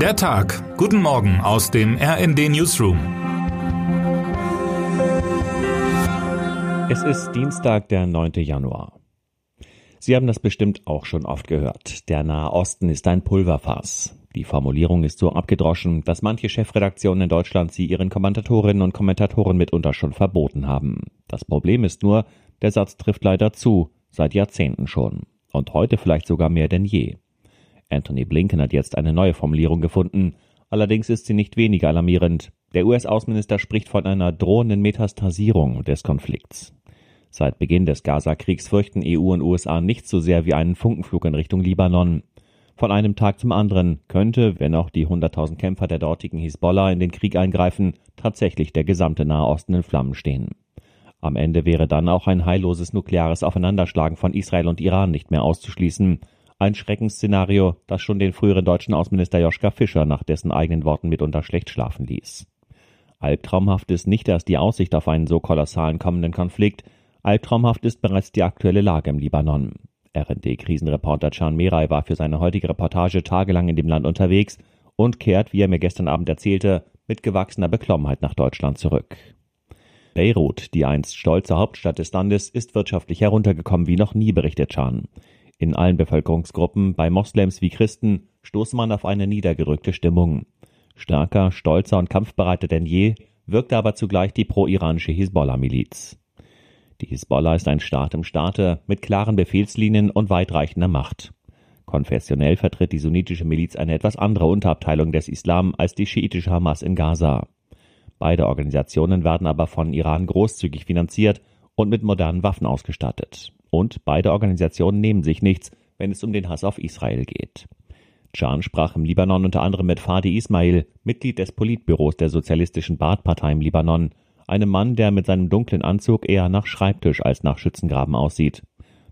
Der Tag. Guten Morgen aus dem RND Newsroom. Es ist Dienstag, der 9. Januar. Sie haben das bestimmt auch schon oft gehört. Der Nahe Osten ist ein Pulverfass. Die Formulierung ist so abgedroschen, dass manche Chefredaktionen in Deutschland sie ihren Kommentatorinnen und Kommentatoren mitunter schon verboten haben. Das Problem ist nur, der Satz trifft leider zu, seit Jahrzehnten schon. Und heute vielleicht sogar mehr denn je. Anthony Blinken hat jetzt eine neue Formulierung gefunden. Allerdings ist sie nicht weniger alarmierend. Der US-Außenminister spricht von einer drohenden Metastasierung des Konflikts. Seit Beginn des Gaza-Kriegs fürchten EU und USA nicht so sehr wie einen Funkenflug in Richtung Libanon. Von einem Tag zum anderen könnte, wenn auch die 100.000 Kämpfer der dortigen Hisbollah in den Krieg eingreifen, tatsächlich der gesamte Nahe Osten in Flammen stehen. Am Ende wäre dann auch ein heilloses nukleares Aufeinanderschlagen von Israel und Iran nicht mehr auszuschließen, ein Schreckensszenario, das schon den früheren deutschen Außenminister Joschka Fischer nach dessen eigenen Worten mitunter schlecht schlafen ließ. Albtraumhaft ist nicht erst die Aussicht auf einen so kolossalen kommenden Konflikt, albtraumhaft ist bereits die aktuelle Lage im Libanon. RD-Krisenreporter Can Meray war für seine heutige Reportage tagelang in dem Land unterwegs und kehrt, wie er mir gestern Abend erzählte, mit gewachsener Beklommenheit nach Deutschland zurück. Beirut, die einst stolze Hauptstadt des Landes, ist wirtschaftlich heruntergekommen wie noch nie, berichtet Can. In allen Bevölkerungsgruppen, bei Moslems wie Christen, stoßt man auf eine niedergedrückte Stimmung. Stärker, stolzer und kampfbereiter denn je wirkte aber zugleich die pro-iranische Hisbollah-Miliz. Die Hisbollah ist ein Staat im Staate mit klaren Befehlslinien und weitreichender Macht. Konfessionell vertritt die sunnitische Miliz eine etwas andere Unterabteilung des Islam als die schiitische Hamas in Gaza. Beide Organisationen werden aber von Iran großzügig finanziert und mit modernen Waffen ausgestattet. Und beide Organisationen nehmen sich nichts, wenn es um den Hass auf Israel geht. Can sprach im Libanon unter anderem mit Fadi Ismail, Mitglied des Politbüros der sozialistischen Baath-Partei im Libanon, einem Mann, der mit seinem dunklen Anzug eher nach Schreibtisch als nach Schützengraben aussieht.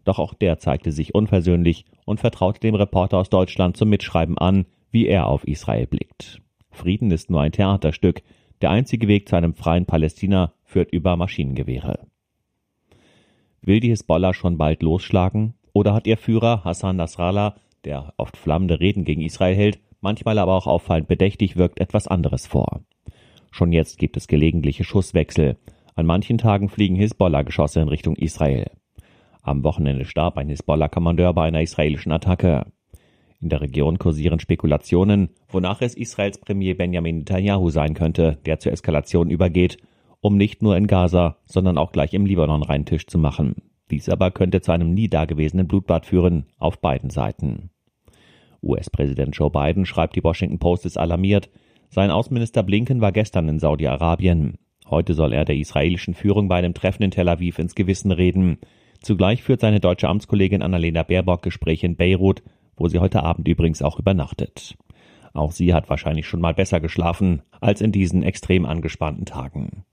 Doch auch der zeigte sich unversöhnlich und vertraute dem Reporter aus Deutschland zum Mitschreiben an, wie er auf Israel blickt. Frieden ist nur ein Theaterstück. Der einzige Weg zu einem freien Palästina führt über Maschinengewehre. Will die Hisbollah schon bald losschlagen? Oder hat ihr Führer Hassan Nasrallah, der oft flammende Reden gegen Israel hält, manchmal aber auch auffallend bedächtig wirkt, etwas anderes vor? Schon jetzt gibt es gelegentliche Schusswechsel. An manchen Tagen fliegen Hisbollah-Geschosse in Richtung Israel. Am Wochenende starb ein Hisbollah-Kommandeur bei einer israelischen Attacke. In der Region kursieren Spekulationen, wonach es Israels Premier Benjamin Netanyahu sein könnte, der zur Eskalation übergeht um nicht nur in Gaza, sondern auch gleich im Libanon reinen Tisch zu machen. Dies aber könnte zu einem nie dagewesenen Blutbad führen, auf beiden Seiten. US-Präsident Joe Biden, schreibt die Washington Post, ist alarmiert. Sein Außenminister Blinken war gestern in Saudi-Arabien. Heute soll er der israelischen Führung bei einem Treffen in Tel Aviv ins Gewissen reden. Zugleich führt seine deutsche Amtskollegin Annalena Baerbock Gespräche in Beirut, wo sie heute Abend übrigens auch übernachtet. Auch sie hat wahrscheinlich schon mal besser geschlafen als in diesen extrem angespannten Tagen.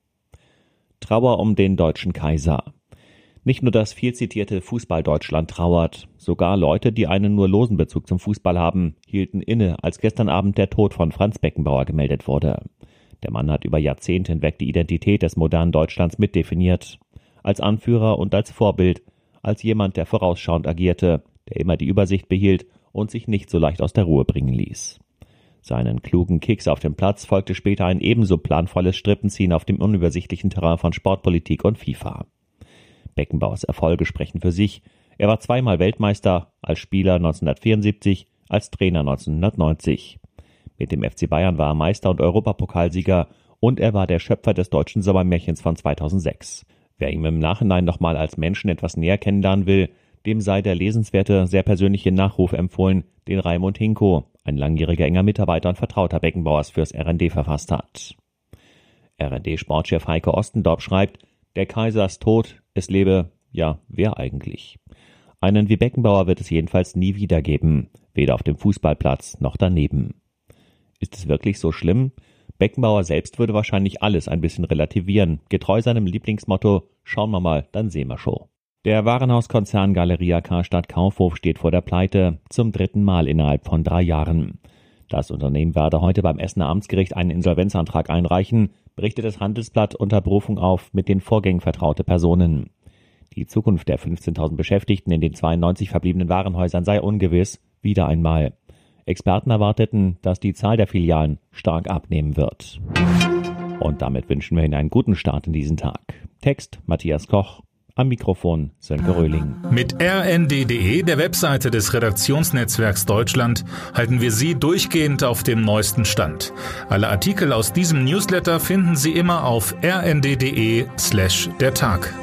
Trauer um den deutschen Kaiser. Nicht nur das viel zitierte Fußball-Deutschland trauert, sogar Leute, die einen nur losen Bezug zum Fußball haben, hielten inne, als gestern Abend der Tod von Franz Beckenbauer gemeldet wurde. Der Mann hat über Jahrzehnte hinweg die Identität des modernen Deutschlands mitdefiniert. Als Anführer und als Vorbild, als jemand, der vorausschauend agierte, der immer die Übersicht behielt und sich nicht so leicht aus der Ruhe bringen ließ. Seinen klugen Kicks auf dem Platz folgte später ein ebenso planvolles Strippenziehen auf dem unübersichtlichen Terrain von Sportpolitik und FIFA. Beckenbauers Erfolge sprechen für sich. Er war zweimal Weltmeister, als Spieler 1974, als Trainer 1990. Mit dem FC Bayern war er Meister und Europapokalsieger und er war der Schöpfer des deutschen Sommermärchens von 2006. Wer ihm im Nachhinein nochmal als Menschen etwas näher kennenlernen will, dem sei der lesenswerte, sehr persönliche Nachruf empfohlen, den Raimund Hinko, ein langjähriger enger Mitarbeiter und Vertrauter Beckenbauers fürs RND verfasst hat. RND-Sportchef Heike Ostendorf schreibt, der Kaiser ist tot, es lebe, ja, wer eigentlich? Einen wie Beckenbauer wird es jedenfalls nie wieder geben, weder auf dem Fußballplatz noch daneben. Ist es wirklich so schlimm? Beckenbauer selbst würde wahrscheinlich alles ein bisschen relativieren, getreu seinem Lieblingsmotto, schauen wir mal, dann sehen wir schon. Der Warenhauskonzern Galeria Karstadt Kaufhof steht vor der Pleite zum dritten Mal innerhalb von drei Jahren. Das Unternehmen werde heute beim Essener Amtsgericht einen Insolvenzantrag einreichen, berichtet das Handelsblatt unter Berufung auf mit den Vorgängen vertraute Personen. Die Zukunft der 15.000 Beschäftigten in den 92 verbliebenen Warenhäusern sei ungewiss, wieder einmal. Experten erwarteten, dass die Zahl der Filialen stark abnehmen wird. Und damit wünschen wir Ihnen einen guten Start in diesen Tag. Text Matthias Koch, am Mikrofon Sönke Röhling. Mit rnd.de, der Webseite des Redaktionsnetzwerks Deutschland, halten wir Sie durchgehend auf dem neuesten Stand. Alle Artikel aus diesem Newsletter finden Sie immer auf rnd.de slash der Tag.